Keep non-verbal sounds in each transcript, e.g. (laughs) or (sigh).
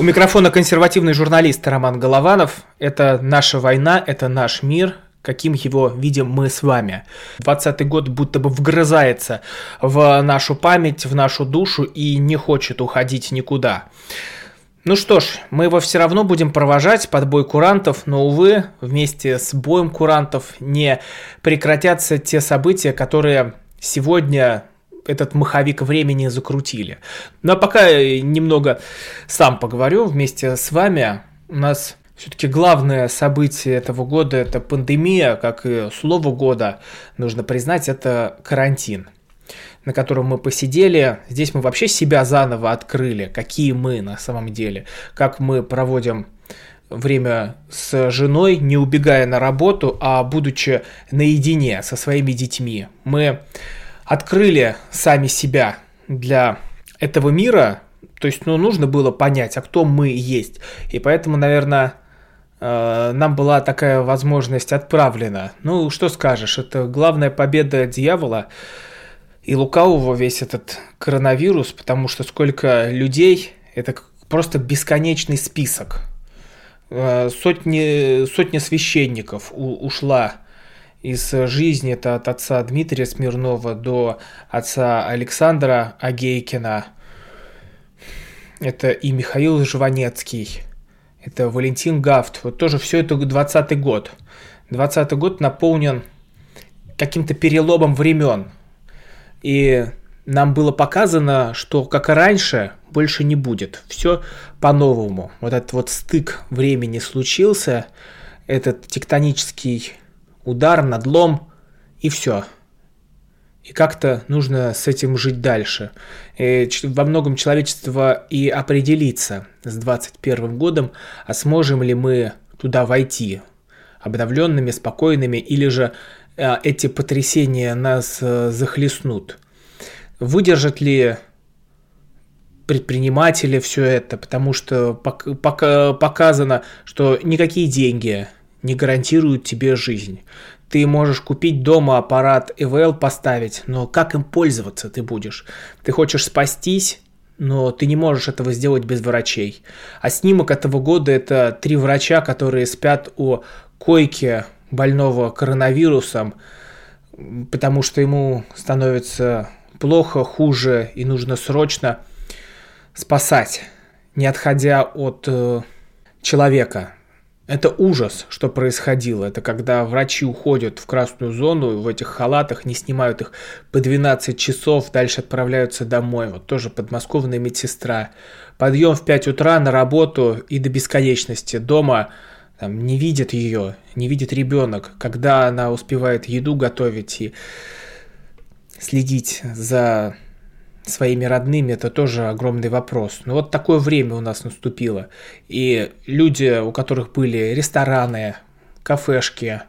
У микрофона консервативный журналист Роман Голованов. Это наша война, это наш мир, каким его видим мы с вами. 20 год будто бы вгрызается в нашу память, в нашу душу и не хочет уходить никуда. Ну что ж, мы его все равно будем провожать под бой курантов, но, увы, вместе с боем курантов не прекратятся те события, которые сегодня этот маховик времени закрутили. Ну а пока немного сам поговорю вместе с вами. У нас все-таки главное событие этого года – это пандемия, как и слово года, нужно признать, это карантин на котором мы посидели. Здесь мы вообще себя заново открыли, какие мы на самом деле, как мы проводим время с женой, не убегая на работу, а будучи наедине со своими детьми. Мы открыли сами себя для этого мира, то есть, ну, нужно было понять, а кто мы есть. И поэтому, наверное, э, нам была такая возможность отправлена. Ну, что скажешь, это главная победа дьявола и лукавого весь этот коронавирус, потому что сколько людей, это просто бесконечный список. Э, сотни, сотни священников ушла из жизни, это от отца Дмитрия Смирнова до отца Александра Агейкина, это и Михаил Жванецкий, это Валентин Гафт, вот тоже все это 20 год. 20 год наполнен каким-то переломом времен. И нам было показано, что как и раньше, больше не будет. Все по-новому. Вот этот вот стык времени случился, этот тектонический удар, надлом, и все. И как-то нужно с этим жить дальше. И во многом человечество и определится с 21 годом, а сможем ли мы туда войти обновленными, спокойными, или же э, эти потрясения нас э, захлестнут. Выдержат ли предприниматели все это, потому что показано, что никакие деньги не гарантируют тебе жизнь. Ты можешь купить дома аппарат ЭВЛ поставить, но как им пользоваться ты будешь? Ты хочешь спастись, но ты не можешь этого сделать без врачей. А снимок этого года – это три врача, которые спят у койки больного коронавирусом, потому что ему становится плохо, хуже, и нужно срочно спасать, не отходя от э, человека. Это ужас, что происходило. Это когда врачи уходят в красную зону, в этих халатах, не снимают их по 12 часов, дальше отправляются домой. Вот тоже подмосковная медсестра. Подъем в 5 утра на работу и до бесконечности. Дома там, не видит ее, не видит ребенок, когда она успевает еду готовить и следить за своими родными, это тоже огромный вопрос. Но вот такое время у нас наступило. И люди, у которых были рестораны, кафешки,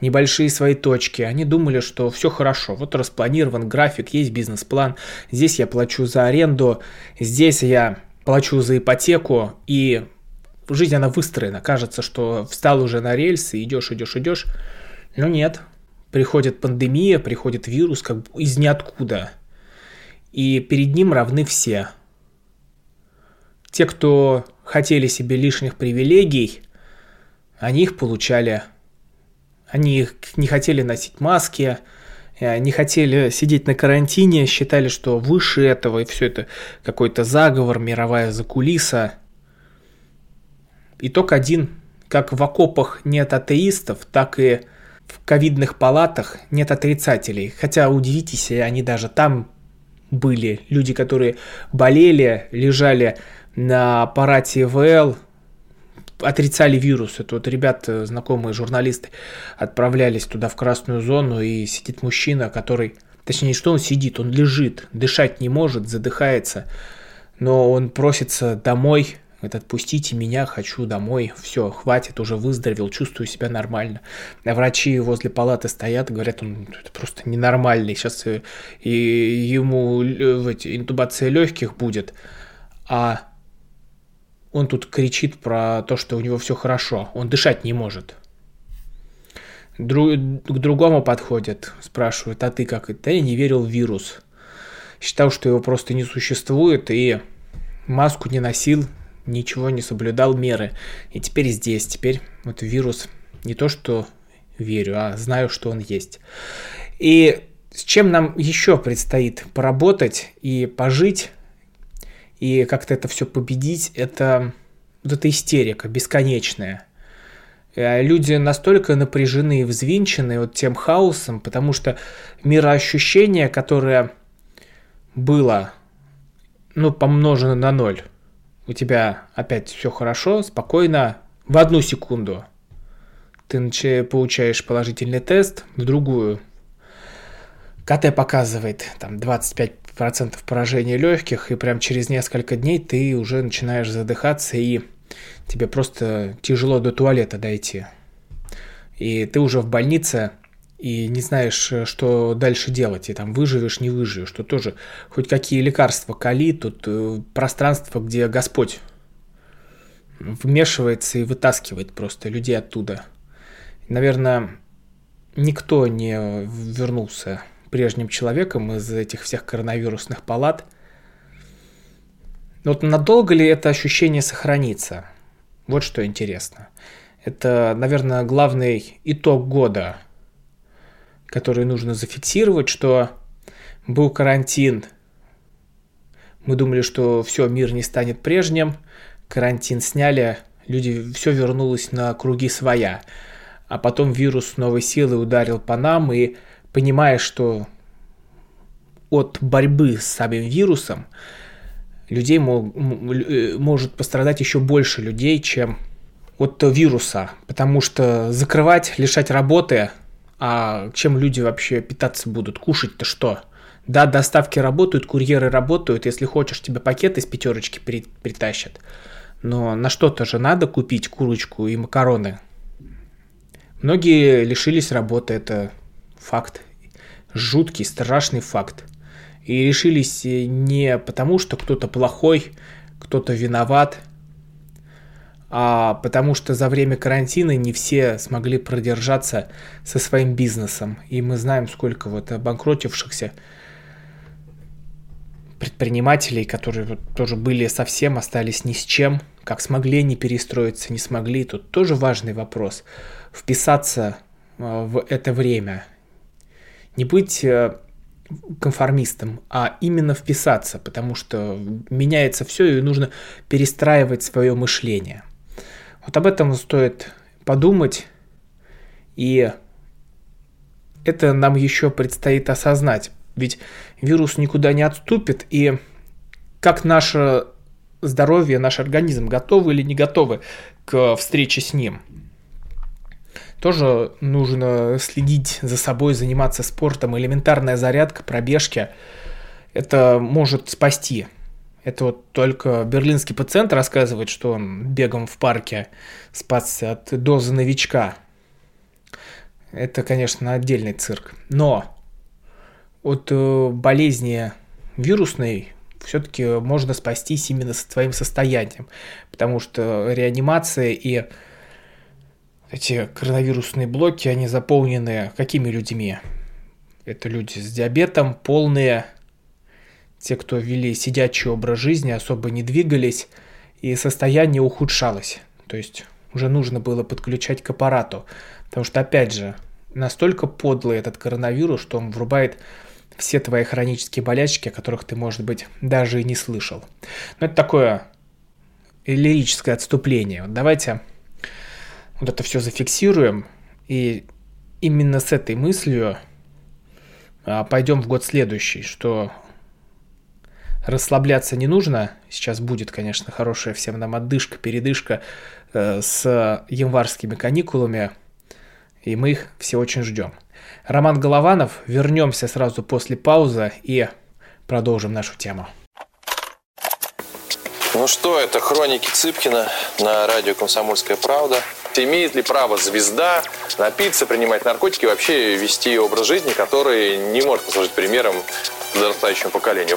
небольшие свои точки, они думали, что все хорошо. Вот распланирован график, есть бизнес-план. Здесь я плачу за аренду, здесь я плачу за ипотеку, и жизнь она выстроена. Кажется, что встал уже на рельсы, идешь, идешь, идешь. Но нет. Приходит пандемия, приходит вирус, как из ниоткуда – и перед ним равны все. Те, кто хотели себе лишних привилегий, они их получали. Они не хотели носить маски, э, не хотели сидеть на карантине, считали, что выше этого и все это какой-то заговор, мировая закулиса. Итог один. Как в окопах нет атеистов, так и в ковидных палатах нет отрицателей. Хотя, удивитесь, они даже там были. Люди, которые болели, лежали на аппарате ИВЛ, отрицали вирус. Это вот ребята, знакомые журналисты, отправлялись туда в красную зону, и сидит мужчина, который... Точнее, что он сидит? Он лежит, дышать не может, задыхается, но он просится домой, Говорит, отпустите меня, хочу домой, все, хватит, уже выздоровел, чувствую себя нормально. Врачи возле палаты стоят, говорят, он просто ненормальный, сейчас э, и ему интубация легких будет, а он тут кричит про то, что у него все хорошо, он дышать не может. Друг, к другому подходит, спрашивает, а ты как? Да я не верил в вирус. Считал, что его просто не существует, и маску не носил, ничего не соблюдал меры. И теперь здесь, теперь вот вирус не то, что верю, а знаю, что он есть. И с чем нам еще предстоит поработать и пожить, и как-то это все победить, это вот эта истерика бесконечная. Э, люди настолько напряжены и взвинчены вот тем хаосом, потому что мироощущение, которое было, ну, помножено на ноль, у тебя опять все хорошо, спокойно, в одну секунду ты получаешь положительный тест, в другую КТ показывает там 25% поражения легких, и прям через несколько дней ты уже начинаешь задыхаться, и тебе просто тяжело до туалета дойти. И ты уже в больнице, и не знаешь, что дальше делать, и там выживешь, не выживешь, что тоже хоть какие лекарства кали, тут э, пространство, где Господь вмешивается и вытаскивает просто людей оттуда. Наверное, никто не вернулся прежним человеком из этих всех коронавирусных палат. Но вот надолго ли это ощущение сохранится? Вот что интересно. Это, наверное, главный итог года – которые нужно зафиксировать, что был карантин, мы думали, что все, мир не станет прежним, карантин сняли, люди, все вернулось на круги своя. А потом вирус новой силой ударил по нам, и понимая, что от борьбы с самим вирусом людей мог, э, может пострадать еще больше людей, чем от вируса, потому что закрывать, лишать работы – а чем люди вообще питаться будут? Кушать-то что? Да, доставки работают, курьеры работают. Если хочешь, тебе пакет из пятерочки при, притащат. Но на что-то же надо купить курочку и макароны. Многие лишились работы, это факт. Жуткий, страшный факт. И решились не потому, что кто-то плохой, кто-то виноват, а потому что за время карантина не все смогли продержаться со своим бизнесом. И мы знаем, сколько вот обанкротившихся предпринимателей, которые вот тоже были совсем, остались ни с чем, как смогли не перестроиться, не смогли. Тут тоже важный вопрос. Вписаться а, в это время. Не быть э, конформистом, а именно вписаться, потому что меняется все и нужно перестраивать свое мышление – вот об этом стоит подумать, и это нам еще предстоит осознать. Ведь вирус никуда не отступит, и как наше здоровье, наш организм готовы или не готовы к встрече с ним. Тоже нужно следить за собой, заниматься спортом. Элементарная зарядка, пробежки. Это может спасти это вот только берлинский пациент рассказывает, что он бегом в парке спасся от дозы новичка. Это, конечно, отдельный цирк. Но от э, болезни вирусной все-таки можно спастись именно с твоим состоянием. Потому что реанимация и эти коронавирусные блоки, они заполнены какими людьми? Это люди с диабетом, полные, те, кто вели сидячий образ жизни, особо не двигались, и состояние ухудшалось. То есть уже нужно было подключать к аппарату. Потому что, опять же, настолько подлый этот коронавирус, что он врубает все твои хронические болячки, о которых ты, может быть, даже и не слышал. Но это такое лирическое отступление. Вот давайте вот это все зафиксируем, и именно с этой мыслью а, пойдем в год следующий, что расслабляться не нужно. Сейчас будет, конечно, хорошая всем нам отдышка, передышка э, с январскими каникулами, и мы их все очень ждем. Роман Голованов, вернемся сразу после паузы и продолжим нашу тему. Ну что, это хроники Цыпкина на радио «Комсомольская правда». Имеет ли право звезда напиться, принимать наркотики и вообще вести образ жизни, который не может послужить примером подрастающему поколению?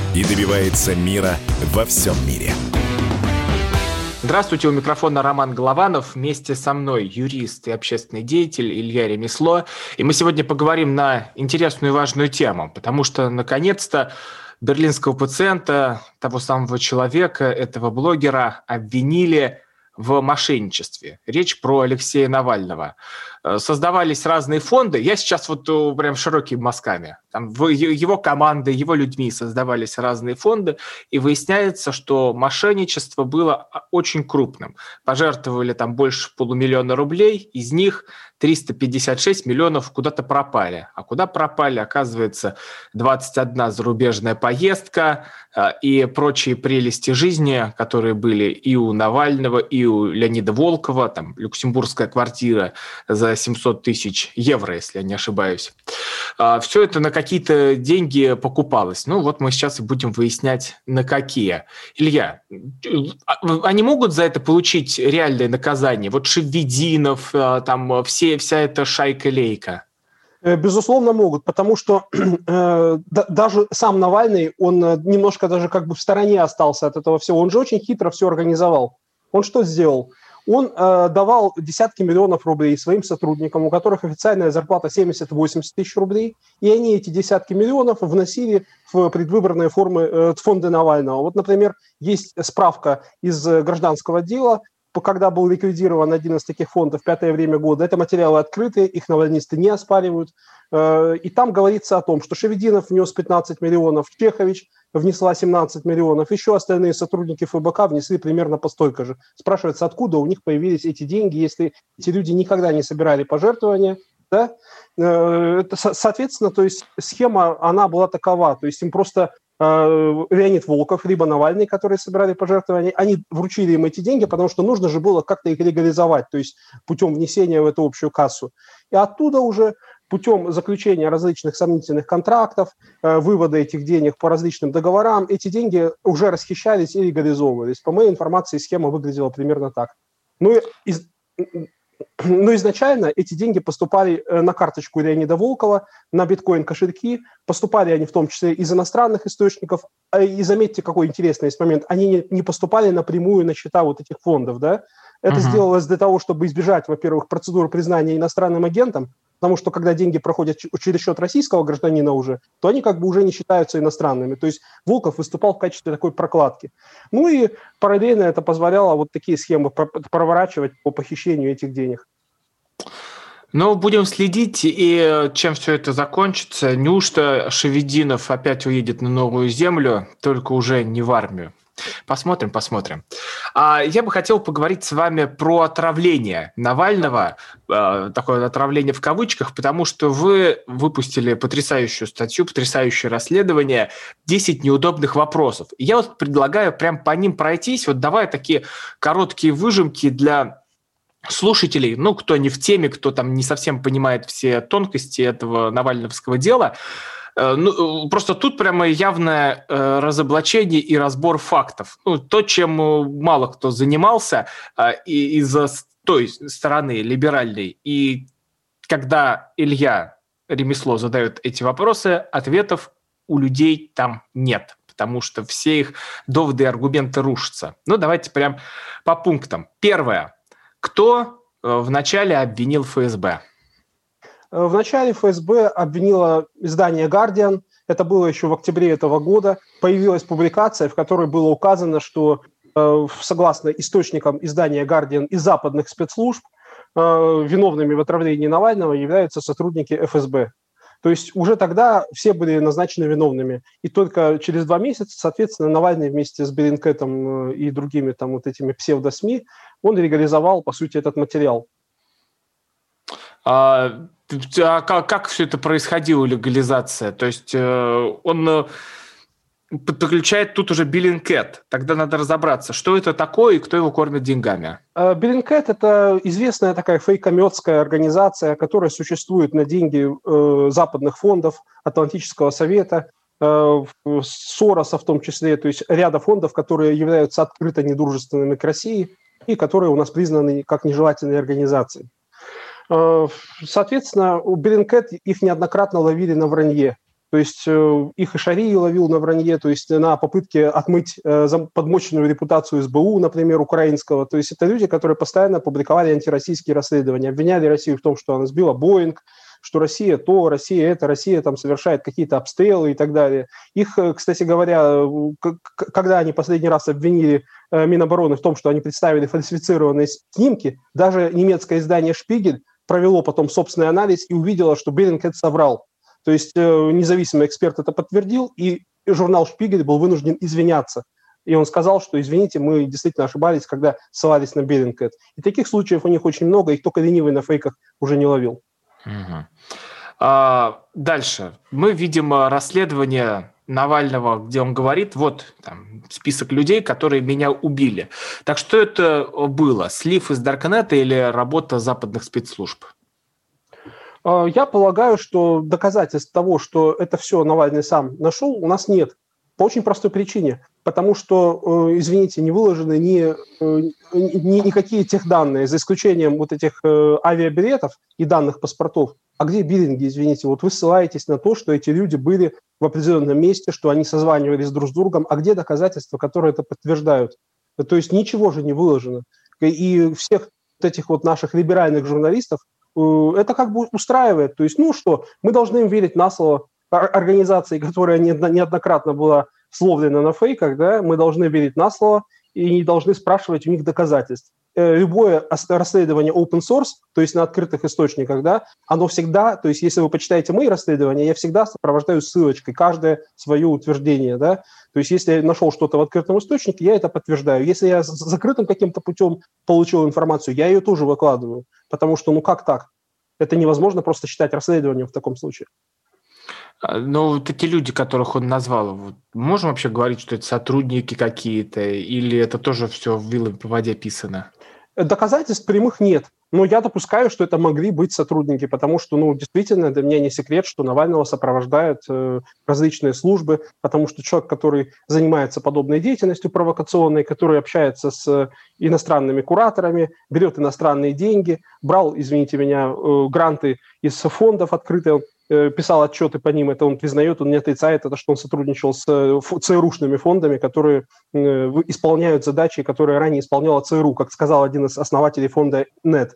и добивается мира во всем мире. Здравствуйте, у микрофона Роман Голованов. Вместе со мной юрист и общественный деятель Илья Ремесло. И мы сегодня поговорим на интересную и важную тему, потому что, наконец-то, берлинского пациента, того самого человека, этого блогера обвинили в мошенничестве. Речь про Алексея Навального. Э, создавались разные фонды. Я сейчас вот э, прям широкими мазками. Там в его команды, его людьми создавались разные фонды, и выясняется, что мошенничество было а, очень крупным. Пожертвовали там больше полумиллиона рублей, из них 356 миллионов куда-то пропали. А куда пропали, оказывается, 21 зарубежная поездка э, и прочие прелести жизни, которые были и у Навального, и у Леонида Волкова, там люксембургская квартира за 700 тысяч евро, если я не ошибаюсь. А, Все это на какие-то деньги покупалось. Ну вот мы сейчас и будем выяснять, на какие. Илья, а, они могут за это получить реальное наказание? Вот Шевединов, а, там все, вся эта шайка-лейка. Э, безусловно, могут, потому что (clears throat) э, да, даже сам Навальный, он э, немножко даже как бы в стороне остался от этого всего. Он же очень хитро все организовал. Он что сделал? Он э, давал десятки миллионов рублей своим сотрудникам, у которых официальная зарплата 70-80 тысяч рублей, и они эти десятки миллионов вносили в предвыборные формы э, фонда Навального. Вот, например, есть справка из гражданского дела, когда был ликвидирован один из таких фондов «Пятое время года». Это материалы открытые, их навальнисты не оспаривают. Э, и там говорится о том, что Шевединов внес 15 миллионов, Чехович внесла 17 миллионов, еще остальные сотрудники ФБК внесли примерно по столько же. Спрашивается, откуда у них появились эти деньги, если эти люди никогда не собирали пожертвования, да? Э, соответственно, то есть схема, она была такова, то есть им просто э, Леонид Волков, либо Навальный, которые собирали пожертвования, они вручили им эти деньги, потому что нужно же было как-то их легализовать, то есть путем внесения в эту общую кассу. И оттуда уже путем заключения различных сомнительных контрактов, э, вывода этих денег по различным договорам, эти деньги уже расхищались и легализовывались. По моей информации, схема выглядела примерно так. Ну, из, но изначально эти деньги поступали э, на карточку Леонида Волкова, на биткоин-кошельки, поступали они в том числе из иностранных источников, а и заметьте, какой интересный есть момент, они не поступали напрямую на счета вот этих фондов, да, это uh-huh. сделалось для того, чтобы избежать, во-первых, процедуры признания иностранным агентом, потому что когда деньги проходят через счет российского гражданина уже, то они как бы уже не считаются иностранными. То есть Волков выступал в качестве такой прокладки. Ну и параллельно это позволяло вот такие схемы проворачивать по похищению этих денег. Ну, будем следить, и чем все это закончится. Неужто Шевединов опять уедет на новую землю, только уже не в армию? Посмотрим, посмотрим. А, я бы хотел поговорить с вами про отравление Навального, а, такое отравление в кавычках, потому что вы выпустили потрясающую статью, потрясающее расследование «10 неудобных вопросов». Я вот предлагаю прям по ним пройтись, вот давай такие короткие выжимки для слушателей, ну, кто не в теме, кто там не совсем понимает все тонкости этого навальновского дела – ну, просто тут прямо явное э, разоблачение и разбор фактов. Ну, то, чем э, мало кто занимался из-за той стороны либеральной. И когда Илья Ремесло задает эти вопросы, ответов у людей там нет, потому что все их доводы и аргументы рушатся. Ну, давайте прям по пунктам. Первое. Кто вначале обвинил ФСБ? Вначале ФСБ обвинила издание «Гардиан», это было еще в октябре этого года, появилась публикация, в которой было указано, что согласно источникам издания «Гардиан» и западных спецслужб, виновными в отравлении Навального являются сотрудники ФСБ. То есть уже тогда все были назначены виновными. И только через два месяца, соответственно, Навальный вместе с Беринкетом э, и другими там вот этими псевдосми, он легализовал, по сути, этот материал. А, а как, как все это происходило, легализация? То есть э, он э, подключает тут уже Биллинкет. Тогда надо разобраться, что это такое и кто его кормит деньгами. Биллинкет – это известная такая фейкометская организация, которая существует на деньги э, западных фондов, Атлантического совета, э, Сороса в том числе, то есть ряда фондов, которые являются открыто недружественными к России и которые у нас признаны как нежелательные организации. Э, соответственно, у Биллинкет их неоднократно ловили на вранье. То есть э, их и Шарий ловил на вранье, то есть на попытке отмыть э, подмоченную репутацию СБУ, например, украинского. То есть это люди, которые постоянно публиковали антироссийские расследования, обвиняли Россию в том, что она сбила Боинг, что Россия то, Россия это, Россия там совершает какие-то обстрелы и так далее. Их, кстати говоря, когда они последний раз обвинили Минобороны в том, что они представили фальсифицированные снимки, даже немецкое издание «Шпигель» провело потом собственный анализ и увидело, что Берингкет соврал. То есть э, независимый эксперт это подтвердил, и журнал «Шпигель» был вынужден извиняться. И он сказал, что, извините, мы действительно ошибались, когда ссылались на Берингкэт. И таких случаев у них очень много, их только ленивый на фейках уже не ловил. Угу. А, дальше. Мы видим э, расследование Навального, где он говорит, вот там, список людей, которые меня убили. Так что это было? Слив из Даркнета или работа западных спецслужб? А, я полагаю, что доказательств того, что это все Навальный сам нашел, у нас нет. По очень простой причине. Потому что, э, извините, не выложены ни, э, ни, никакие тех данные, за исключением вот этих э, авиабилетов и данных паспортов. А где биллинги, извините? Вот вы ссылаетесь на то, что эти люди были в определенном месте, что они созванивались друг с другом. А где доказательства, которые это подтверждают? То есть ничего же не выложено. И всех вот этих вот наших либеральных журналистов Э, это как бы устраивает. То есть, ну что, мы должны им верить на слово организации, которая неоднократно была словлена на фейках, да, мы должны верить на слово и не должны спрашивать у них доказательств. Э, любое расследование open source, то есть на открытых источниках, да, оно всегда, то есть если вы почитаете мои расследования, я всегда сопровождаю ссылочкой каждое свое утверждение, да, то есть если я нашел что-то в открытом источнике, я это подтверждаю. Если я закрытым каким-то путем получил информацию, я ее тоже выкладываю, потому что, ну как так? Это невозможно просто считать расследованием в таком случае. А, но вот эти люди, которых он назвал, вот, можем вообще говорить, что это сотрудники какие-то, или это тоже все в вилами по воде писано? Доказательств прямых нет. Но я допускаю, что это могли быть сотрудники, потому что, ну, действительно, для меня не секрет, что Навального сопровождают э, различные службы, потому что человек, который занимается подобной деятельностью провокационной, который общается с иностранными кураторами, берет иностранные деньги, брал, извините меня, э, гранты из фондов открытых, Э, писал отчеты по ним, это он признает, он не отрицает, это что он сотрудничал с э, ЦРУшными фондами, которые э, исполняют задачи, которые ранее исполняла ЦРУ, как сказал один из основателей фонда НЕТ.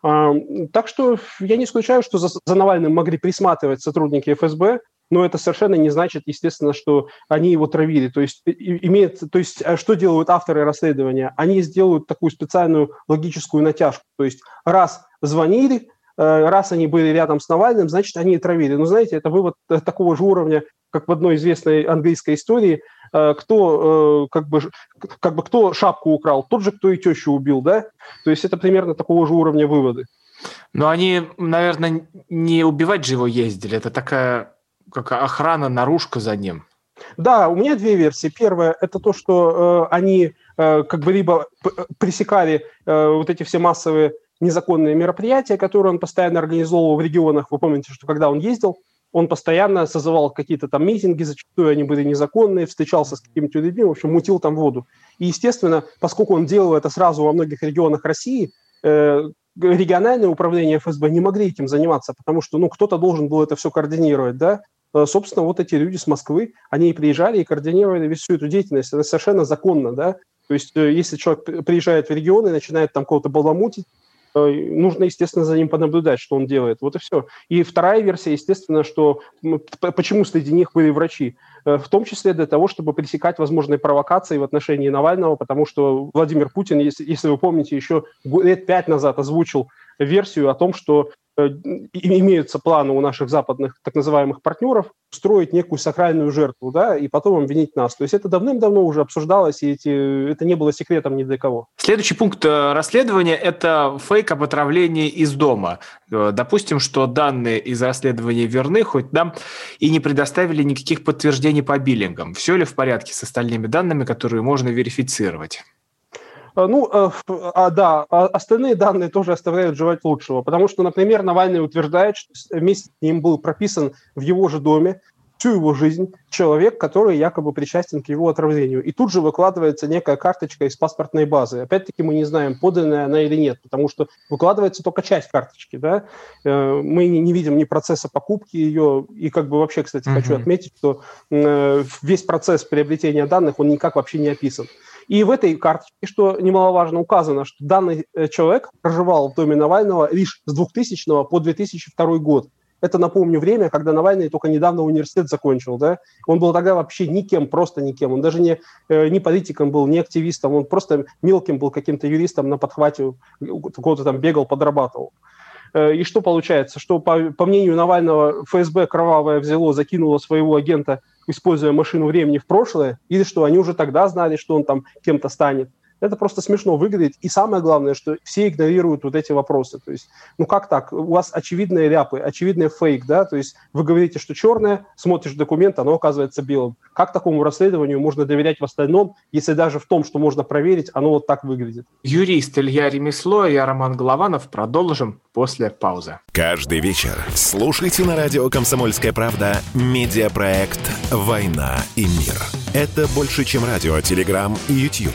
Так что я не исключаю, что за, за Навальным могли присматривать сотрудники ФСБ, но это совершенно не значит, естественно, что они его травили. То есть, имеет, то есть что делают авторы расследования? Они сделают такую специальную логическую натяжку. То есть раз звонили, Э, раз они были рядом с Навальным, значит, они и травили. Но знаете, это вывод э, такого же уровня, как в одной известной английской истории, э, кто, как бы, как бы, кто шапку украл, тот же, кто и тещу убил, да? То есть это примерно такого же уровня выводы. Но они, наверное, не убивать же его ездили, это такая как охрана, наружка за ним. Да, у меня две версии. Первая – это то, что э, они э, как бы либо пресекали э, вот эти все массовые незаконные мероприятия, которые он постоянно организовывал в регионах. Вы помните, что когда он ездил, он постоянно созывал какие-то там митинги, зачастую они были незаконные, встречался с какими-то людьми, в общем, мутил там воду. И, естественно, поскольку он делал это сразу во многих регионах России, э, региональные управления ФСБ не могли этим заниматься, потому что, ну, кто-то должен был это все координировать, да. Э, собственно, вот эти люди с Москвы, они и приезжали и координировали всю эту деятельность. Это совершенно законно, да. То есть, э, если человек приезжает в регион и начинает там кого-то баламутить, нужно, естественно, за ним понаблюдать, что он делает. Вот и все. И вторая версия, естественно, что почему среди них были врачи, в том числе для того, чтобы пресекать возможные провокации в отношении Навального, потому что Владимир Путин, если, если вы помните, еще лет пять назад озвучил версию о том, что Э, имеются планы у наших западных так называемых партнеров строить некую сакральную жертву, да, и потом обвинить нас. То есть это давным-давно уже обсуждалось, и эти, это не было секретом ни для кого. Следующий пункт э, расследования – это фейк об отравлении из дома. Э, допустим, что данные из расследования верны, хоть нам и не предоставили никаких подтверждений по биллингам. Все ли в порядке с остальными данными, которые можно верифицировать? Э, ну, э, а, да, а остальные данные тоже оставляют желать лучшего, потому что, например, Навальный утверждает, что вместе с ним был прописан в его же доме всю его жизнь человек, который якобы причастен к его отравлению. И тут же выкладывается некая карточка из паспортной базы. Опять-таки мы не знаем, поданная она или нет, потому что выкладывается только часть карточки. Да? Э, мы не видим ни процесса покупки ее. И как бы вообще, кстати, uh-huh. хочу отметить, что весь процесс приобретения данных, он никак вообще не описан. И в этой карточке, что немаловажно, указано, что данный э, человек проживал в доме Навального лишь с 2000 по 2002 год. Это, напомню, время, когда Навальный только недавно университет закончил. Да? Он был тогда вообще никем, просто никем. Он даже не, э, не политиком был, не активистом. Он просто мелким был каким-то юристом на подхвате, кого-то там бегал, подрабатывал. Э, и что получается? Что, по, по мнению Навального, ФСБ кровавое взяло, закинуло своего агента используя машину времени в прошлое, или что они уже тогда знали, что он там кем-то станет. Это просто смешно выглядит. И самое главное, что все игнорируют вот эти вопросы. То есть, ну как так? У вас очевидные ляпы, очевидный фейк, да? То есть вы говорите, что черное, смотришь документ, оно оказывается белым. Как такому расследованию можно доверять в остальном, если даже в том, что можно проверить, оно вот так выглядит? Юрист Илья Ремесло и я Роман Голованов. Продолжим после паузы. Каждый вечер слушайте на радио «Комсомольская правда» медиапроект «Война и мир». Это больше, чем радио, телеграм и YouTube.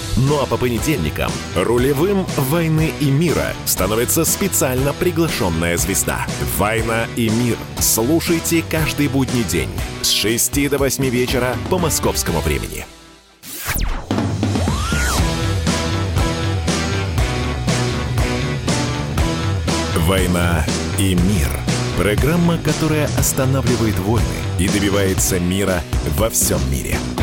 Ну а по понедельникам рулевым «Войны и мира» становится специально приглашенная звезда. «Война и мир». Слушайте каждый будний день с 6 до 8 вечера по московскому времени. «Война и мир» – программа, которая останавливает войны и добивается мира во всем мире –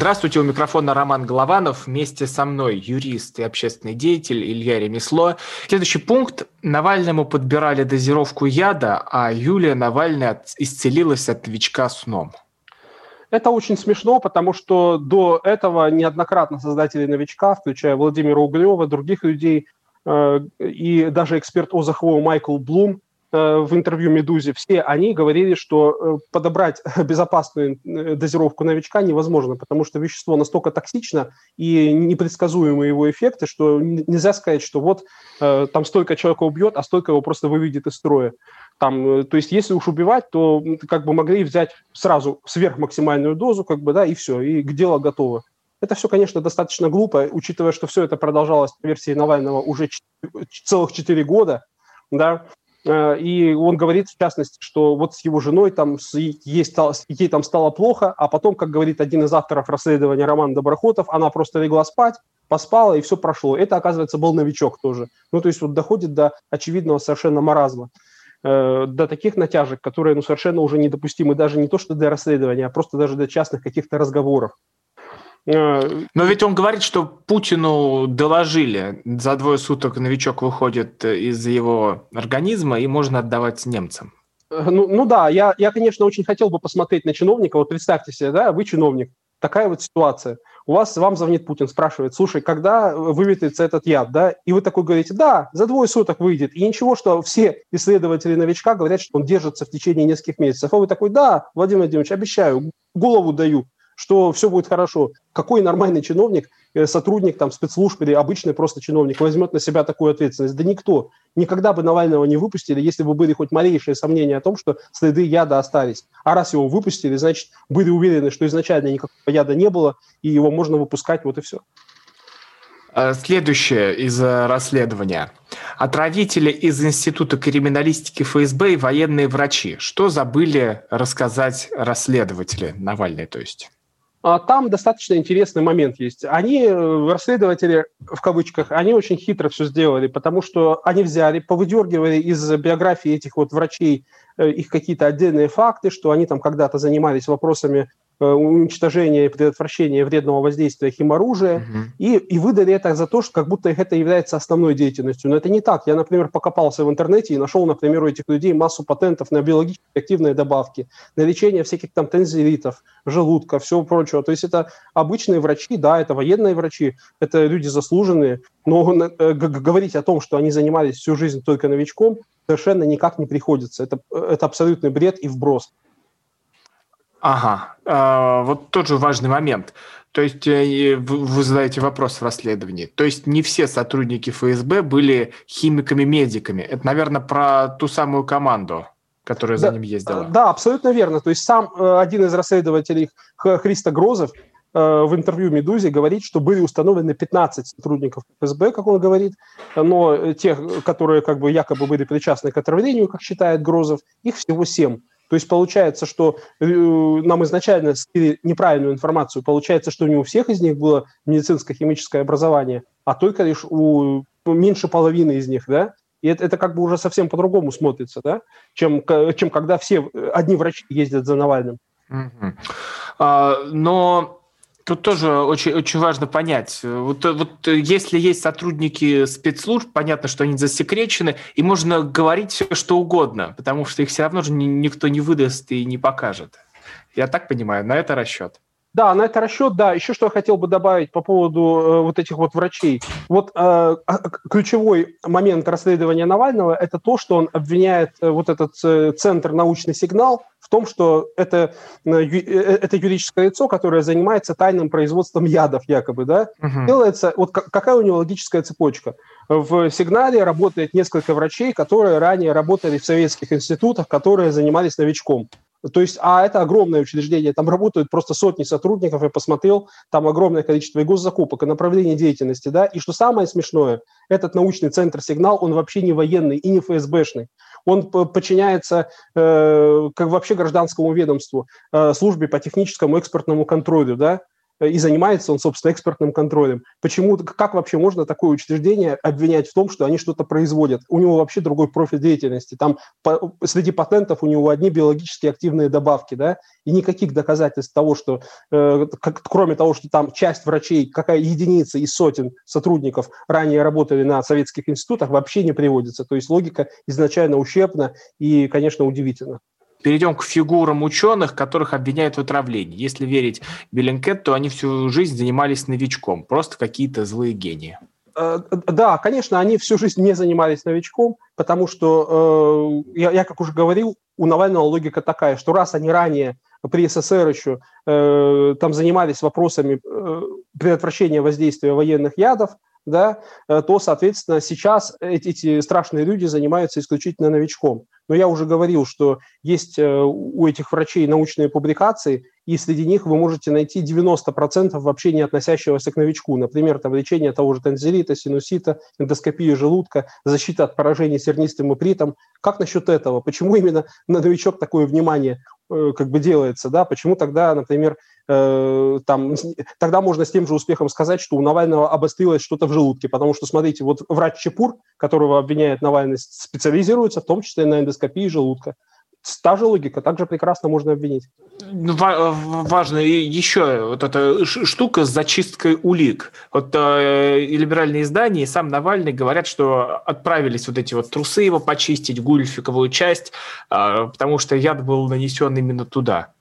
Здравствуйте, у микрофона Роман Голованов. Вместе со мной юрист и общественный деятель Илья Ремесло. Следующий пункт. Навальному подбирали дозировку яда, а Юлия Навальная исцелилась от новичка сном. Это очень смешно, потому что до этого неоднократно создатели новичка, включая Владимира Углева, других людей, э, и даже эксперт ОЗХО Майкл Блум в интервью «Медузе», все они говорили, что э, подобрать (laughs) безопасную э, дозировку новичка невозможно, потому что вещество настолько токсично и непредсказуемые его эффекты, что нельзя сказать, что вот там столько человека убьет, а столько его просто выведет из строя. Там, то есть если уж убивать, то как бы могли взять сразу сверхмаксимальную дозу, как бы, да, и все, и к делу готово. Это все, конечно, достаточно глупо, учитывая, что все это продолжалось по версии Навального уже целых 4 года, да, Э, и он говорит, в частности, что вот с его женой там, с, ей, стало, ей там стало плохо, а потом, как говорит один из авторов расследования Роман Доброхотов, она просто легла спать, поспала, и все прошло. Это, оказывается, был новичок тоже. Ну, то есть вот доходит до очевидного совершенно маразма э, до таких натяжек, которые ну, совершенно уже недопустимы даже не то, что для расследования, а просто даже для частных каких-то разговоров. Но ведь он говорит, что Путину доложили, за двое суток новичок выходит из его организма и можно отдавать немцам. Ну, ну да, я, я, конечно, очень хотел бы посмотреть на чиновника. Вот представьте себе, да, вы чиновник, такая вот ситуация. У вас, вам звонит Путин, спрашивает, слушай, когда выветрится этот яд, да? И вы такой говорите, да, за двое суток выйдет. И ничего, что все исследователи новичка говорят, что он держится в течение нескольких месяцев. А вы такой, да, Владимир Владимирович, обещаю, голову даю что все будет хорошо. Какой нормальный чиновник, э, сотрудник там, спецслужб или обычный просто чиновник возьмет на себя такую ответственность? Да никто. Никогда бы Навального не выпустили, если бы были хоть малейшие сомнения о том, что следы яда остались. А раз его выпустили, значит, были уверены, что изначально никакого яда не было, и его можно выпускать, вот и все. Э, следующее из э, расследования. Отравители из Института криминалистики ФСБ и военные врачи. Что забыли рассказать расследователи Навальный, то есть? А там достаточно интересный момент есть. Они, э, расследователи, в кавычках, они очень хитро все сделали, потому что они взяли, повыдергивали из биографии этих вот врачей э, их какие-то отдельные факты, что они там когда-то занимались вопросами уничтожения и предотвращения вредного воздействия химоружия, угу. и, и выдали это за то, что как будто это является основной деятельностью. Но это не так. Я, например, покопался в интернете и нашел, например, у этих людей массу патентов на биологически активные добавки, на лечение всяких там тензилитов, желудка, всего прочего. То есть это обычные врачи, да, это военные врачи, это люди заслуженные, но э, говорить о том, что они занимались всю жизнь только новичком, совершенно никак не приходится. Это, э, это абсолютный бред и вброс. Ага, а, вот тот же важный момент. То есть э, вы задаете вопрос в расследовании. То есть не все сотрудники ФСБ были химиками-медиками. Это, наверное, про ту самую команду, которая да, за ним ездила. Да, абсолютно верно. То есть сам э, один из расследователей Христа Грозов э, в интервью «Медузе» говорит, что были установлены 15 сотрудников ФСБ, как он говорит, но тех, которые как бы якобы были причастны к отравлению, как считает Грозов, их всего 7. То есть получается, что э, нам изначально слили неправильную информацию. Получается, что не у всех из них было медицинско-химическое образование, а только лишь у меньше половины из них, да? И это, это как бы уже совсем по-другому смотрится, да? Чем, чем когда все одни врачи ездят за Навальным. Угу. А, но Тут тоже очень, очень важно понять. Вот, вот если есть сотрудники спецслужб, понятно, что они засекречены, и можно говорить все, что угодно, потому что их все равно же никто не выдаст и не покажет. Я так понимаю, на это расчет. Да, на это расчет, да. Еще что я хотел бы добавить по поводу э, вот этих вот врачей. Вот э, а, ключевой момент расследования Навального – это то, что он обвиняет э, вот этот э, центр «Научный сигнал» том, что это, э, э, это юридическое лицо, которое занимается тайным производством ядов якобы, да, угу. делается, вот какая у него логическая цепочка? В «Сигнале» работает несколько врачей, которые ранее работали в советских институтах, которые занимались новичком. То есть, а это огромное учреждение, там работают просто сотни сотрудников, я посмотрел, там огромное количество и госзакупок, и направлений деятельности, да, и что самое смешное, этот научный центр «Сигнал», он вообще не военный и не ФСБшный, он подчиняется э, как вообще гражданскому ведомству, э, службе по техническому экспортному контролю, да, и занимается он, собственно, экспертным контролем. Почему, как вообще можно такое учреждение обвинять в том, что они что-то производят? У него вообще другой профиль деятельности. Там по, среди патентов у него одни биологически активные добавки, да, и никаких доказательств того, что, э, как, кроме того, что там часть врачей, какая единица из сотен сотрудников ранее работали на советских институтах, вообще не приводится. То есть логика изначально ущербна и, конечно, удивительна. Перейдем к фигурам ученых, которых обвиняют в отравлении. Если верить Беллинкет, то они всю жизнь занимались новичком, просто какие-то злые гении. Э, да, конечно, они всю жизнь не занимались новичком, потому что, э, я, я как уже говорил, у Навального логика такая, что раз они ранее при СССР еще э, там занимались вопросами э, предотвращения воздействия военных ядов, да, э, то, соответственно, сейчас эти, эти страшные люди занимаются исключительно новичком. Но я уже говорил, что есть э, у этих врачей научные публикации, и среди них вы можете найти 90% вообще не относящегося к новичку. Например, там лечение того же танзелита, синусита, эндоскопия желудка, защита от поражений сернистым ипритом. Как насчет этого? Почему именно на новичок такое внимание э, как бы делается? Да? Почему тогда, например, Э, там, (laughs) тогда можно с тем же успехом сказать, что у Навального обострилось что-то в желудке, потому что, смотрите, вот врач Чепур, которого обвиняет Навальный, специализируется в том числе на эндоскопии желудка. Та же логика, также прекрасно можно обвинить. Ну, важно еще вот эта штука с зачисткой улик. Вот э, либеральные издания, и сам Навальный говорят, что отправились вот эти вот трусы его почистить, гульфиковую часть, э, потому что яд был нанесен именно туда.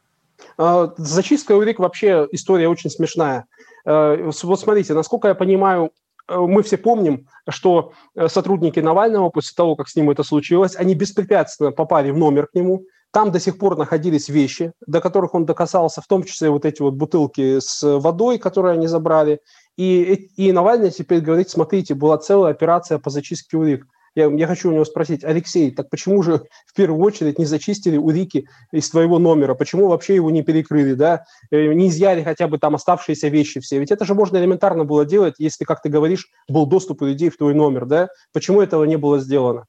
Э, зачистка улик вообще история очень смешная. Э, вот смотрите, насколько я понимаю, э, мы все помним, что сотрудники Навального после того, как с ним это случилось, они беспрепятственно попали в номер к нему. Там до сих пор находились вещи, до которых он докасался, в том числе вот эти вот бутылки с водой, которые они забрали. И, и Навальный теперь говорит, смотрите, была целая операция по зачистке улик. Я, я хочу у него спросить, Алексей, так почему же в первую очередь не зачистили улики из твоего номера? Почему вообще его не перекрыли, да? Э, не изъяли хотя бы там оставшиеся вещи все? Ведь это же можно элементарно было делать, если, как ты говоришь, был доступ у людей в твой номер, да? Почему этого не было сделано?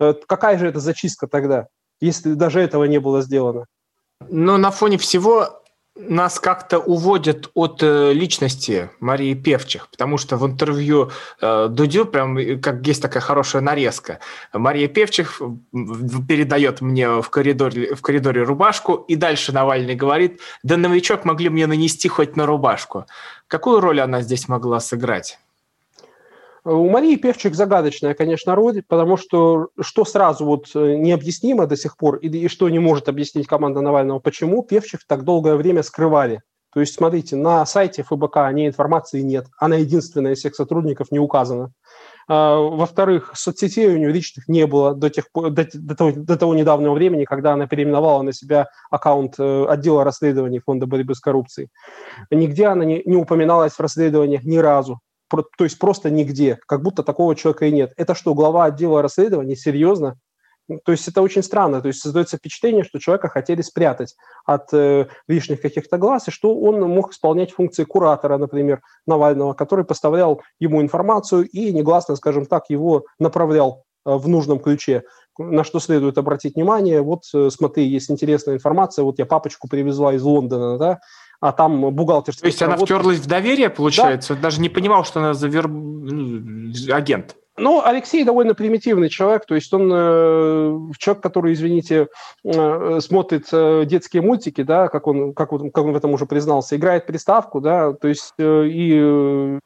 Э, какая же это зачистка тогда, если даже этого не было сделано? Но на фоне всего нас как-то уводят от э, личности Марии Певчих, потому что в интервью э, Дудю прям э, как есть такая хорошая нарезка. Мария Певчих передает мне в коридоре, в коридоре рубашку, и дальше Навальный говорит, да новичок могли мне нанести хоть на рубашку. Какую роль она здесь могла сыграть? У Марии Певчик загадочная, конечно, роль, потому что что сразу вот э, необъяснимо до сих пор, и, и что не может объяснить команда Навального, почему Певчих так долгое время скрывали. То есть, смотрите, на сайте ФБК о ней информации нет. Она единственная из всех сотрудников не указана. А, во-вторых, соцсетей у нее личных не было до, тех, до, до, того, до того недавнего времени, когда она переименовала на себя аккаунт э, отдела расследований Фонда борьбы с коррупцией. Нигде она не, не упоминалась в расследованиях ни разу то есть просто нигде, как будто такого человека и нет. Это что, глава отдела расследований? Серьезно? То есть это очень странно. То есть создается впечатление, что человека хотели спрятать от э, лишних каких-то глаз, и что он мог исполнять функции куратора, например, Навального, который поставлял ему информацию и негласно, скажем так, его направлял э, в нужном ключе. На что следует обратить внимание, вот э, смотри, есть интересная информация, вот я папочку привезла из Лондона, да, а там бухгалтерский... То есть она втерлась в доверие, получается? Да. Даже не понимал, что она завер... Ну, агент. Ну, Алексей довольно примитивный человек, то есть он э, человек, который, извините, э, смотрит э, детские мультики, да, как он, как, он, как он в этом уже признался, играет приставку, да, то есть э, и э,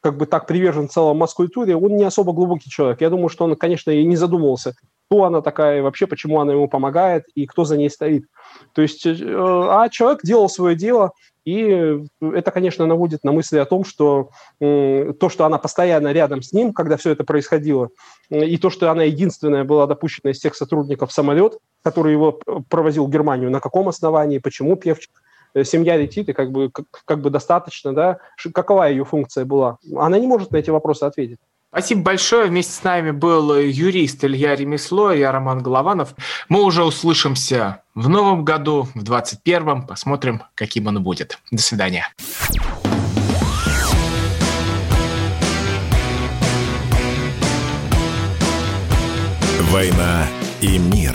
как бы так привержен целом масс-культуре, он не особо глубокий человек. Я думаю, что он, конечно, и не задумывался, кто она такая, и вообще почему она ему помогает и кто за ней стоит. То есть, э, а человек делал свое дело, и это, конечно, наводит на мысли о том, что то, что она постоянно рядом с ним, когда все это происходило, и то, что она единственная была допущена из всех сотрудников в самолет, который его провозил в Германию, на каком основании, почему Певчик, э, семья летит, и как бы, как, как бы достаточно, да, какова ее функция была. Она не может на эти вопросы ответить. Спасибо большое. Вместе с нами был юрист Илья Ремесло, я Роман Голованов. Мы уже услышимся в новом году, в 21-м. Посмотрим, каким он будет. До свидания. «Война и мир»